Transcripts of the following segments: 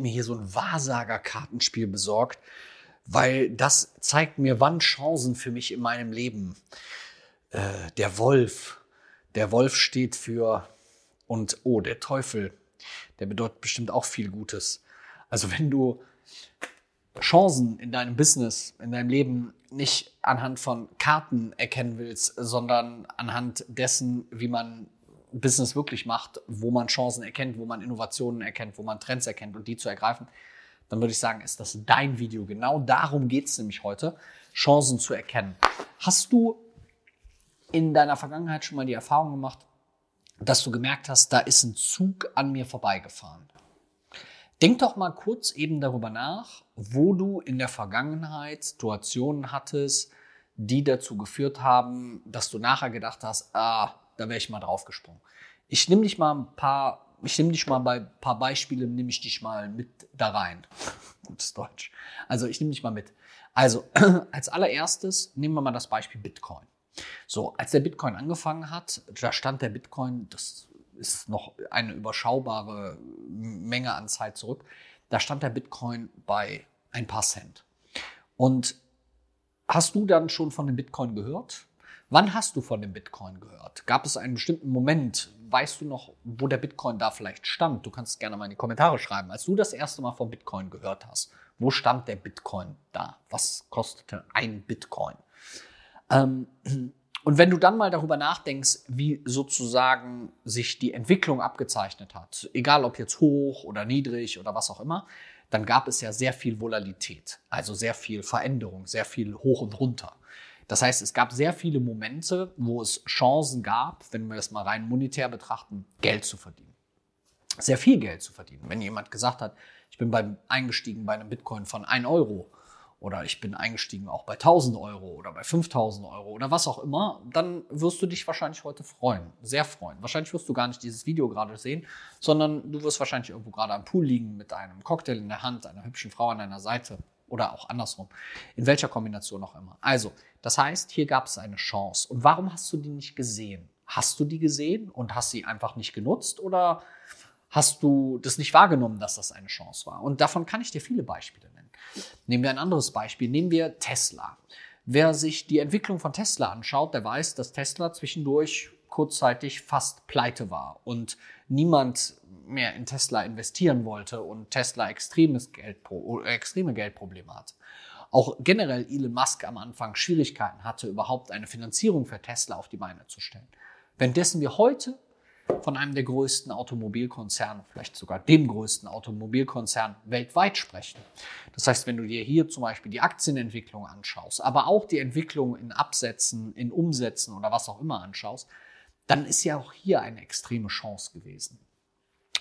habe mir hier so ein Wahrsager-Kartenspiel besorgt, weil das zeigt mir, wann Chancen für mich in meinem Leben. Äh, der Wolf. Der Wolf steht für und oh, der Teufel. Der bedeutet bestimmt auch viel Gutes. Also wenn du Chancen in deinem Business, in deinem Leben nicht anhand von Karten erkennen willst, sondern anhand dessen, wie man Business wirklich macht, wo man Chancen erkennt, wo man Innovationen erkennt, wo man Trends erkennt und die zu ergreifen, dann würde ich sagen, ist das dein Video. Genau darum geht es nämlich heute, Chancen zu erkennen. Hast du in deiner Vergangenheit schon mal die Erfahrung gemacht, dass du gemerkt hast, da ist ein Zug an mir vorbeigefahren? Denk doch mal kurz eben darüber nach, wo du in der Vergangenheit Situationen hattest, die dazu geführt haben, dass du nachher gedacht hast, ah, da wäre ich mal draufgesprungen. Ich nehme dich mal ein paar, ich nehme dich mal bei ein paar Beispielen, nehme ich dich mal mit da rein. Gutes Deutsch. Also ich nehme dich mal mit. Also als allererstes nehmen wir mal das Beispiel Bitcoin. So, als der Bitcoin angefangen hat, da stand der Bitcoin, das ist noch eine überschaubare Menge an Zeit zurück, da stand der Bitcoin bei ein paar Cent. Und hast du dann schon von dem Bitcoin gehört? Wann hast du von dem Bitcoin gehört? Gab es einen bestimmten Moment? Weißt du noch, wo der Bitcoin da vielleicht stand? Du kannst gerne mal in die Kommentare schreiben. Als du das erste Mal von Bitcoin gehört hast, wo stand der Bitcoin da? Was kostete ein Bitcoin? Ähm, und wenn du dann mal darüber nachdenkst, wie sozusagen sich die Entwicklung abgezeichnet hat, egal ob jetzt hoch oder niedrig oder was auch immer, dann gab es ja sehr viel Volatilität, also sehr viel Veränderung, sehr viel hoch und runter. Das heißt, es gab sehr viele Momente, wo es Chancen gab, wenn wir das mal rein monetär betrachten, Geld zu verdienen. Sehr viel Geld zu verdienen. Wenn jemand gesagt hat, ich bin beim eingestiegen bei einem Bitcoin von 1 Euro oder ich bin eingestiegen auch bei 1000 Euro oder bei 5000 Euro oder was auch immer, dann wirst du dich wahrscheinlich heute freuen, sehr freuen. Wahrscheinlich wirst du gar nicht dieses Video gerade sehen, sondern du wirst wahrscheinlich irgendwo gerade am Pool liegen mit einem Cocktail in der Hand, einer hübschen Frau an deiner Seite oder auch andersrum, in welcher Kombination auch immer. Also, das heißt, hier gab es eine Chance. Und warum hast du die nicht gesehen? Hast du die gesehen und hast sie einfach nicht genutzt oder hast du das nicht wahrgenommen, dass das eine Chance war? Und davon kann ich dir viele Beispiele nennen. Nehmen wir ein anderes Beispiel. Nehmen wir Tesla. Wer sich die Entwicklung von Tesla anschaut, der weiß, dass Tesla zwischendurch kurzzeitig fast pleite war und niemand mehr in Tesla investieren wollte und Tesla extremes Geld, extreme Geldprobleme hat. Auch generell Elon Musk am Anfang Schwierigkeiten hatte, überhaupt eine Finanzierung für Tesla auf die Beine zu stellen. Währenddessen wir heute von einem der größten Automobilkonzerne, vielleicht sogar dem größten Automobilkonzern weltweit sprechen. Das heißt, wenn du dir hier zum Beispiel die Aktienentwicklung anschaust, aber auch die Entwicklung in Absätzen, in Umsätzen oder was auch immer anschaust, dann ist ja auch hier eine extreme Chance gewesen.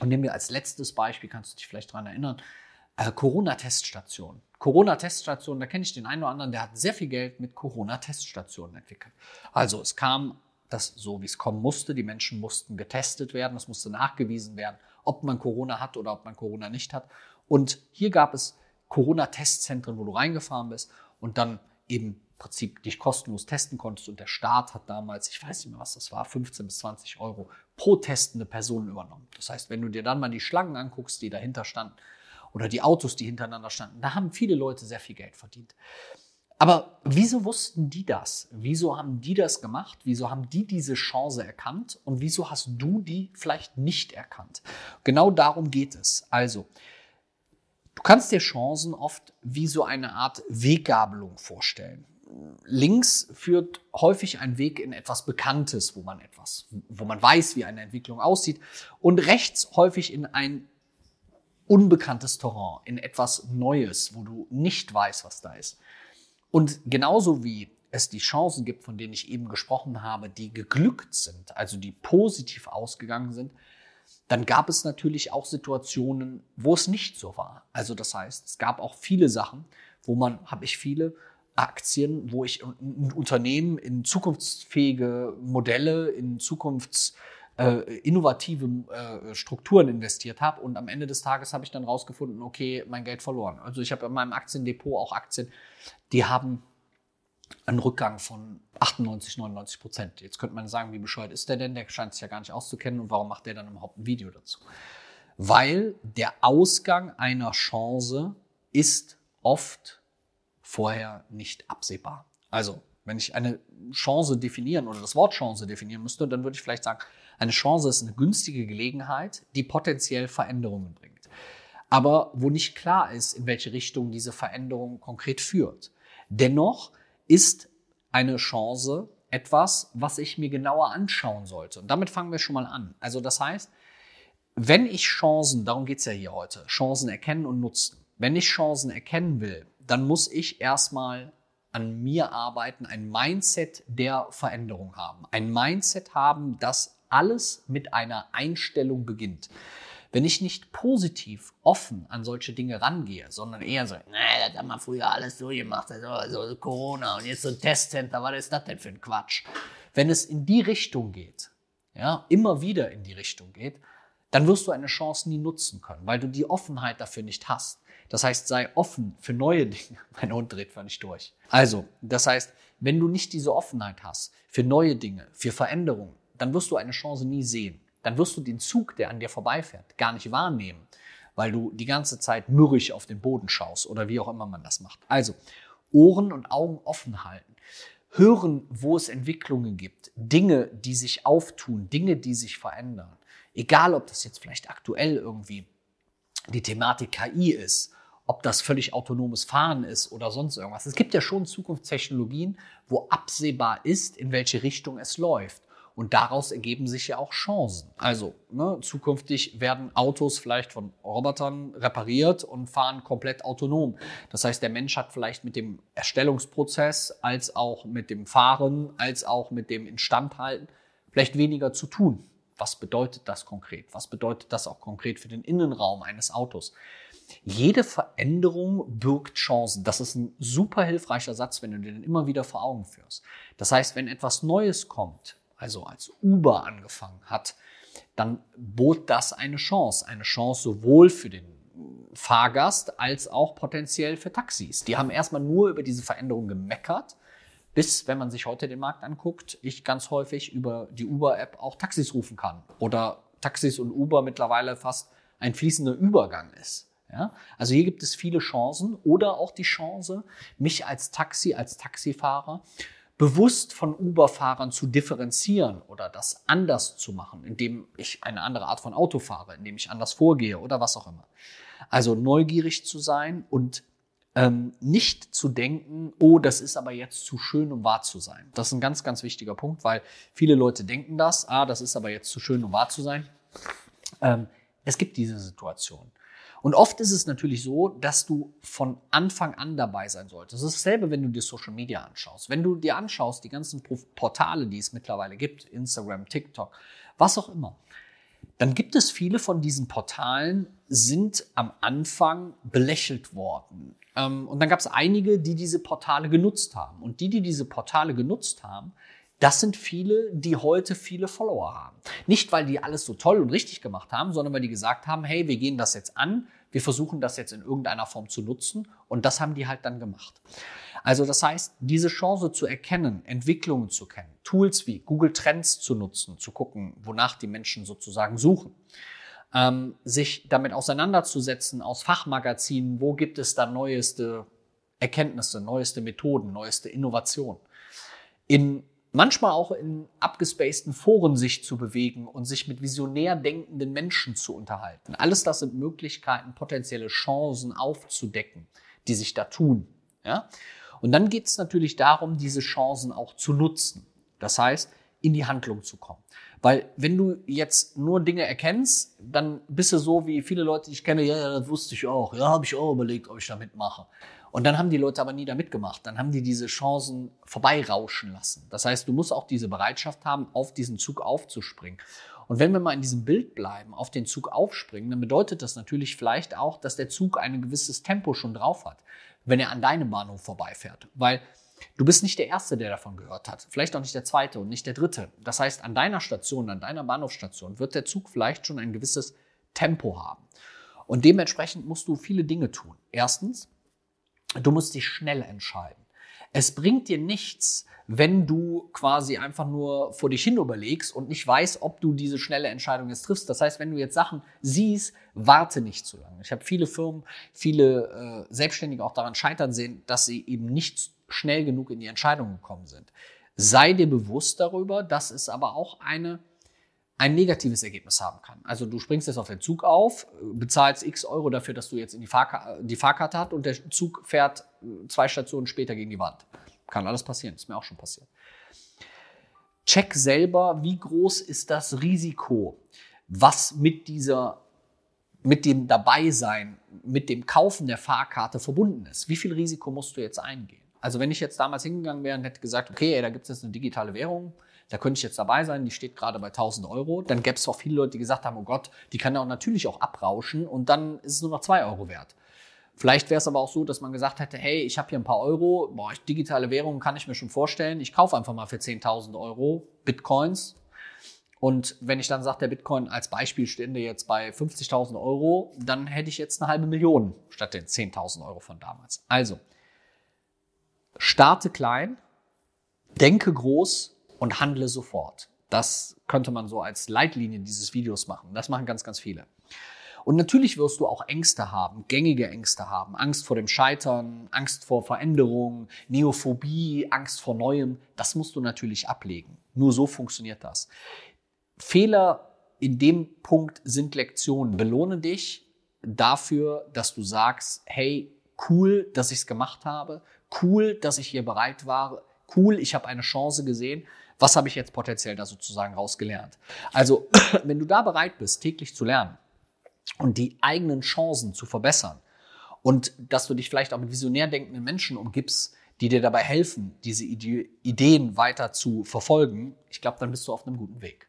Und nehmen wir als letztes Beispiel, kannst du dich vielleicht daran erinnern, äh, Corona-Teststationen. Corona-Teststationen, da kenne ich den einen oder anderen, der hat sehr viel Geld mit Corona-Teststationen entwickelt. Also es kam das so, wie es kommen musste. Die Menschen mussten getestet werden, es musste nachgewiesen werden, ob man Corona hat oder ob man Corona nicht hat. Und hier gab es Corona-Testzentren, wo du reingefahren bist und dann eben Prinzip dich kostenlos testen konntest. Und der Staat hat damals, ich weiß nicht mehr, was das war, 15 bis 20 Euro pro testende Person übernommen. Das heißt, wenn du dir dann mal die Schlangen anguckst, die dahinter standen, oder die Autos, die hintereinander standen, da haben viele Leute sehr viel Geld verdient. Aber wieso wussten die das? Wieso haben die das gemacht? Wieso haben die diese Chance erkannt? Und wieso hast du die vielleicht nicht erkannt? Genau darum geht es. Also, du kannst dir Chancen oft wie so eine Art Weggabelung vorstellen. Links führt häufig ein Weg in etwas Bekanntes, wo man etwas, wo man weiß, wie eine Entwicklung aussieht. Und rechts häufig in ein unbekanntes Terrain, in etwas Neues, wo du nicht weißt, was da ist. Und genauso wie es die Chancen gibt, von denen ich eben gesprochen habe, die geglückt sind, also die positiv ausgegangen sind, dann gab es natürlich auch Situationen, wo es nicht so war. Also das heißt, es gab auch viele Sachen, wo man, habe ich viele Aktien, wo ich ein Unternehmen in zukunftsfähige Modelle, in zukunfts äh, innovative äh, Strukturen investiert habe und am Ende des Tages habe ich dann rausgefunden, okay, mein Geld verloren. Also ich habe in meinem Aktiendepot auch Aktien, die haben einen Rückgang von 98, 99 Prozent. Jetzt könnte man sagen, wie bescheuert ist der denn? Der scheint sich ja gar nicht auszukennen und warum macht der dann überhaupt ein Video dazu? weil der Ausgang einer Chance ist oft vorher nicht absehbar. Also, wenn ich eine Chance definieren oder das Wort Chance definieren müsste, dann würde ich vielleicht sagen, eine Chance ist eine günstige Gelegenheit, die potenziell Veränderungen bringt. Aber wo nicht klar ist, in welche Richtung diese Veränderung konkret führt. Dennoch ist eine Chance etwas, was ich mir genauer anschauen sollte. Und damit fangen wir schon mal an. Also das heißt, wenn ich Chancen, darum geht's ja hier heute, Chancen erkennen und nutzen. Wenn ich Chancen erkennen will, dann muss ich erstmal an mir arbeiten, ein Mindset der Veränderung haben. Ein Mindset haben, das alles mit einer Einstellung beginnt. Wenn ich nicht positiv offen an solche Dinge rangehe, sondern eher so, naja, das haben wir früher alles so gemacht, so Corona und jetzt so ein Testcenter, was ist das denn für ein Quatsch? Wenn es in die Richtung geht, ja, immer wieder in die Richtung geht, dann wirst du eine Chance nie nutzen können, weil du die Offenheit dafür nicht hast. Das heißt, sei offen für neue Dinge. Mein Hund dreht völlig durch. Also, das heißt, wenn du nicht diese Offenheit hast für neue Dinge, für Veränderungen, dann wirst du eine Chance nie sehen dann wirst du den Zug, der an dir vorbeifährt, gar nicht wahrnehmen, weil du die ganze Zeit mürrisch auf den Boden schaust oder wie auch immer man das macht. Also Ohren und Augen offen halten. Hören, wo es Entwicklungen gibt, Dinge, die sich auftun, Dinge, die sich verändern. Egal, ob das jetzt vielleicht aktuell irgendwie die Thematik KI ist, ob das völlig autonomes Fahren ist oder sonst irgendwas. Es gibt ja schon Zukunftstechnologien, wo absehbar ist, in welche Richtung es läuft. Und daraus ergeben sich ja auch Chancen. Also ne, zukünftig werden Autos vielleicht von Robotern repariert und fahren komplett autonom. Das heißt, der Mensch hat vielleicht mit dem Erstellungsprozess als auch mit dem Fahren, als auch mit dem Instandhalten vielleicht weniger zu tun. Was bedeutet das konkret? Was bedeutet das auch konkret für den Innenraum eines Autos? Jede Veränderung birgt Chancen. Das ist ein super hilfreicher Satz, wenn du den immer wieder vor Augen führst. Das heißt, wenn etwas Neues kommt, also als Uber angefangen hat, dann bot das eine Chance. Eine Chance sowohl für den Fahrgast als auch potenziell für Taxis. Die haben erstmal nur über diese Veränderung gemeckert, bis, wenn man sich heute den Markt anguckt, ich ganz häufig über die Uber-App auch Taxis rufen kann. Oder Taxis und Uber mittlerweile fast ein fließender Übergang ist. Ja? Also hier gibt es viele Chancen oder auch die Chance, mich als Taxi, als Taxifahrer bewusst von Uber-Fahrern zu differenzieren oder das anders zu machen, indem ich eine andere Art von Auto fahre, indem ich anders vorgehe oder was auch immer. Also neugierig zu sein und ähm, nicht zu denken, oh, das ist aber jetzt zu schön, um wahr zu sein. Das ist ein ganz, ganz wichtiger Punkt, weil viele Leute denken das, ah, das ist aber jetzt zu schön, um wahr zu sein. Ähm, es gibt diese Situation. Und oft ist es natürlich so, dass du von Anfang an dabei sein solltest. Das ist dasselbe, wenn du dir Social Media anschaust. Wenn du dir anschaust, die ganzen Portale, die es mittlerweile gibt, Instagram, TikTok, was auch immer, dann gibt es viele von diesen Portalen, sind am Anfang belächelt worden. Ähm, und dann gab es einige, die diese Portale genutzt haben. Und die, die diese Portale genutzt haben, das sind viele, die heute viele Follower haben. Nicht, weil die alles so toll und richtig gemacht haben, sondern weil die gesagt haben, hey, wir gehen das jetzt an, wir versuchen das jetzt in irgendeiner Form zu nutzen und das haben die halt dann gemacht. Also das heißt, diese Chance zu erkennen, Entwicklungen zu kennen, Tools wie Google Trends zu nutzen, zu gucken, wonach die Menschen sozusagen suchen, ähm, sich damit auseinanderzusetzen aus Fachmagazinen, wo gibt es da neueste Erkenntnisse, neueste Methoden, neueste Innovationen. In manchmal auch in abgespaceden Foren sich zu bewegen und sich mit visionär denkenden Menschen zu unterhalten. Alles das sind Möglichkeiten, potenzielle Chancen aufzudecken, die sich da tun. Ja? Und dann geht es natürlich darum, diese Chancen auch zu nutzen. Das heißt, in die Handlung zu kommen. Weil wenn du jetzt nur Dinge erkennst, dann bist du so wie viele Leute, die ich kenne, ja, ja das wusste ich auch, ja, habe ich auch überlegt, ob ich da mitmache. Und dann haben die Leute aber nie da mitgemacht. Dann haben die diese Chancen vorbeirauschen lassen. Das heißt, du musst auch diese Bereitschaft haben, auf diesen Zug aufzuspringen. Und wenn wir mal in diesem Bild bleiben, auf den Zug aufspringen, dann bedeutet das natürlich vielleicht auch, dass der Zug ein gewisses Tempo schon drauf hat, wenn er an deinem Bahnhof vorbeifährt. Weil du bist nicht der Erste, der davon gehört hat. Vielleicht auch nicht der Zweite und nicht der Dritte. Das heißt, an deiner Station, an deiner Bahnhofsstation wird der Zug vielleicht schon ein gewisses Tempo haben. Und dementsprechend musst du viele Dinge tun. Erstens, Du musst dich schnell entscheiden. Es bringt dir nichts, wenn du quasi einfach nur vor dich hin überlegst und nicht weißt, ob du diese schnelle Entscheidung jetzt triffst. Das heißt, wenn du jetzt Sachen siehst, warte nicht zu lange. Ich habe viele Firmen, viele äh, Selbstständige auch daran scheitern sehen, dass sie eben nicht schnell genug in die Entscheidung gekommen sind. Sei dir bewusst darüber, dass es aber auch eine ein negatives Ergebnis haben kann. Also du springst jetzt auf den Zug auf, bezahlst x Euro dafür, dass du jetzt in die, Fahrka die Fahrkarte hast und der Zug fährt äh, zwei Stationen später gegen die Wand. Kann alles passieren, ist mir auch schon passiert. Check selber, wie groß ist das Risiko, was mit dieser, mit dem Dabeisein, mit dem Kaufen der Fahrkarte verbunden ist. Wie viel Risiko musst du jetzt eingehen? Also wenn ich jetzt damals hingegangen wäre und hätte gesagt, okay, ey, da gibt es jetzt eine digitale Währung, da könnte ich jetzt dabei sein, die steht gerade bei 1000 Euro, dann gäbe es auch viele Leute, die gesagt haben, oh Gott, die kann ja auch natürlich auch abrauschen und dann ist es nur noch 2 Euro wert. Vielleicht wäre es aber auch so, dass man gesagt hätte, hey, ich habe hier ein paar Euro, boah, digitale Währung kann ich mir schon vorstellen, ich kaufe einfach mal für 10.000 Euro Bitcoins. Und wenn ich dann sage, der Bitcoin als Beispiel stände jetzt bei 50.000 Euro, dann hätte ich jetzt eine halbe Million statt den 10.000 Euro von damals. Also, starte klein, denke groß, und handle sofort. Das könnte man so als Leitlinie dieses Videos machen. Das machen ganz, ganz viele. Und natürlich wirst du auch Ängste haben, gängige Ängste haben. Angst vor dem Scheitern, Angst vor Veränderung, Neophobie, Angst vor Neuem. Das musst du natürlich ablegen. Nur so funktioniert das. Fehler in dem Punkt sind Lektionen. Belohne dich dafür, dass du sagst, hey, cool, dass ich es gemacht habe. Cool, dass ich hier bereit war. Cool, ich habe eine Chance gesehen was habe ich jetzt potenziell da sozusagen rausgelernt? Also, wenn du da bereit bist, täglich zu lernen und die eigenen Chancen zu verbessern und dass du dich vielleicht auch mit visionär denkenden Menschen umgibst, die dir dabei helfen, diese Ideen weiter zu verfolgen, ich glaube, dann bist du auf einem guten Weg.